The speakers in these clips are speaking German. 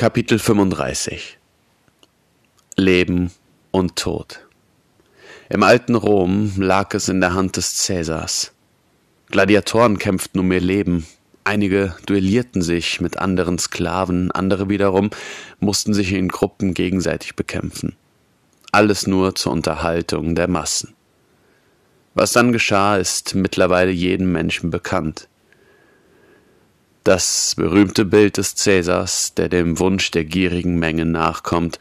Kapitel 35 Leben und Tod Im alten Rom lag es in der Hand des Cäsars. Gladiatoren kämpften um ihr Leben, einige duellierten sich mit anderen Sklaven, andere wiederum mussten sich in Gruppen gegenseitig bekämpfen. Alles nur zur Unterhaltung der Massen. Was dann geschah, ist mittlerweile jedem Menschen bekannt. Das berühmte Bild des Cäsars, der dem Wunsch der gierigen Menge nachkommt,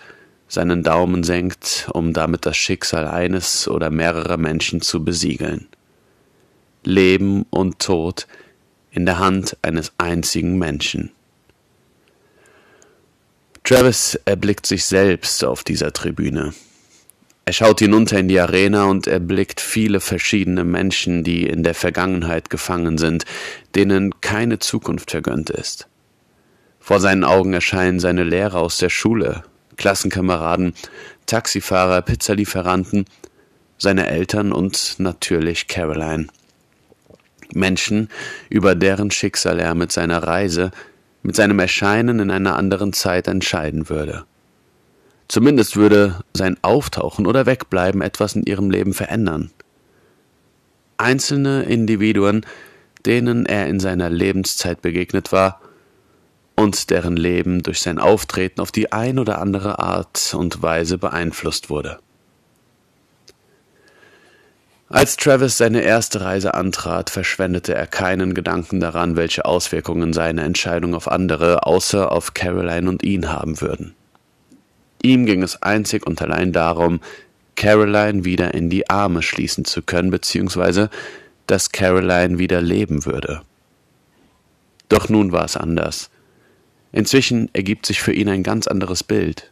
seinen Daumen senkt, um damit das Schicksal eines oder mehrerer Menschen zu besiegeln. Leben und Tod in der Hand eines einzigen Menschen. Travis erblickt sich selbst auf dieser Tribüne. Er schaut hinunter in die Arena und erblickt viele verschiedene Menschen, die in der Vergangenheit gefangen sind, denen keine Zukunft vergönnt ist. Vor seinen Augen erscheinen seine Lehrer aus der Schule, Klassenkameraden, Taxifahrer, Pizzalieferanten, seine Eltern und natürlich Caroline. Menschen, über deren Schicksal er mit seiner Reise, mit seinem Erscheinen in einer anderen Zeit entscheiden würde. Zumindest würde sein Auftauchen oder Wegbleiben etwas in ihrem Leben verändern. Einzelne Individuen, denen er in seiner Lebenszeit begegnet war und deren Leben durch sein Auftreten auf die ein oder andere Art und Weise beeinflusst wurde. Als Travis seine erste Reise antrat, verschwendete er keinen Gedanken daran, welche Auswirkungen seine Entscheidung auf andere, außer auf Caroline und ihn haben würden. Ihm ging es einzig und allein darum, Caroline wieder in die Arme schließen zu können, beziehungsweise dass Caroline wieder leben würde. Doch nun war es anders. Inzwischen ergibt sich für ihn ein ganz anderes Bild.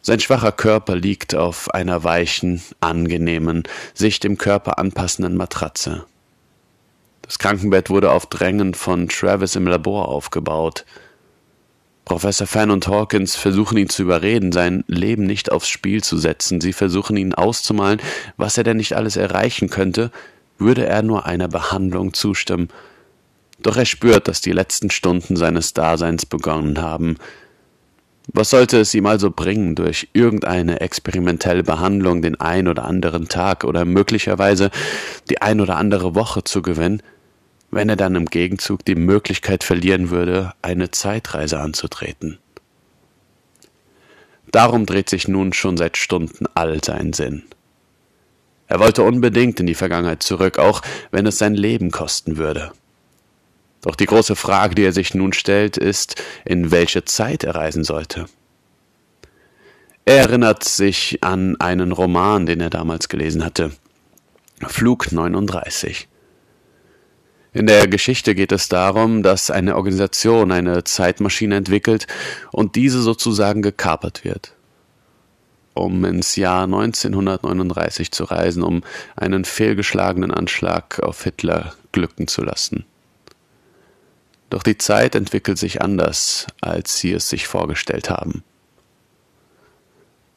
Sein schwacher Körper liegt auf einer weichen, angenehmen, sich dem Körper anpassenden Matratze. Das Krankenbett wurde auf Drängen von Travis im Labor aufgebaut. Professor Fan und Hawkins versuchen ihn zu überreden, sein Leben nicht aufs Spiel zu setzen. Sie versuchen ihn auszumalen, was er denn nicht alles erreichen könnte, würde er nur einer Behandlung zustimmen. Doch er spürt, dass die letzten Stunden seines Daseins begonnen haben. Was sollte es ihm also bringen, durch irgendeine experimentelle Behandlung den ein oder anderen Tag oder möglicherweise die ein oder andere Woche zu gewinnen, wenn er dann im Gegenzug die Möglichkeit verlieren würde, eine Zeitreise anzutreten. Darum dreht sich nun schon seit Stunden all sein Sinn. Er wollte unbedingt in die Vergangenheit zurück, auch wenn es sein Leben kosten würde. Doch die große Frage, die er sich nun stellt, ist, in welche Zeit er reisen sollte. Er erinnert sich an einen Roman, den er damals gelesen hatte. Flug 39. In der Geschichte geht es darum, dass eine Organisation eine Zeitmaschine entwickelt und diese sozusagen gekapert wird, um ins Jahr 1939 zu reisen, um einen fehlgeschlagenen Anschlag auf Hitler glücken zu lassen. Doch die Zeit entwickelt sich anders, als sie es sich vorgestellt haben.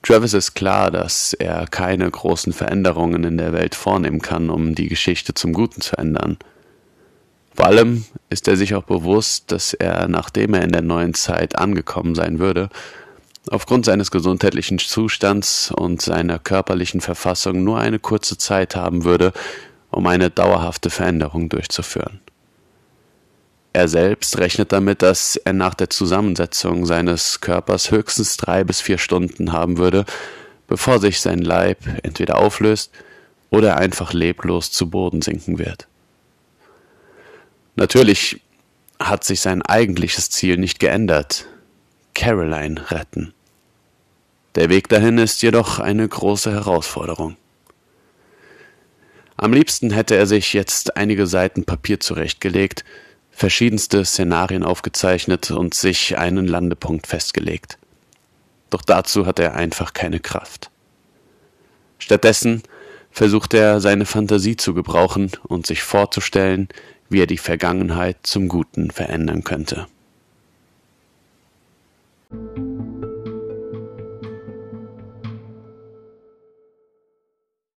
Travis ist klar, dass er keine großen Veränderungen in der Welt vornehmen kann, um die Geschichte zum Guten zu ändern – vor allem ist er sich auch bewusst, dass er, nachdem er in der neuen Zeit angekommen sein würde, aufgrund seines gesundheitlichen Zustands und seiner körperlichen Verfassung nur eine kurze Zeit haben würde, um eine dauerhafte Veränderung durchzuführen. Er selbst rechnet damit, dass er nach der Zusammensetzung seines Körpers höchstens drei bis vier Stunden haben würde, bevor sich sein Leib entweder auflöst oder einfach leblos zu Boden sinken wird. Natürlich hat sich sein eigentliches Ziel nicht geändert. Caroline retten. Der Weg dahin ist jedoch eine große Herausforderung. Am liebsten hätte er sich jetzt einige Seiten Papier zurechtgelegt, verschiedenste Szenarien aufgezeichnet und sich einen Landepunkt festgelegt. Doch dazu hat er einfach keine Kraft. Stattdessen versucht er seine Fantasie zu gebrauchen und sich vorzustellen, wie er die Vergangenheit zum Guten verändern könnte.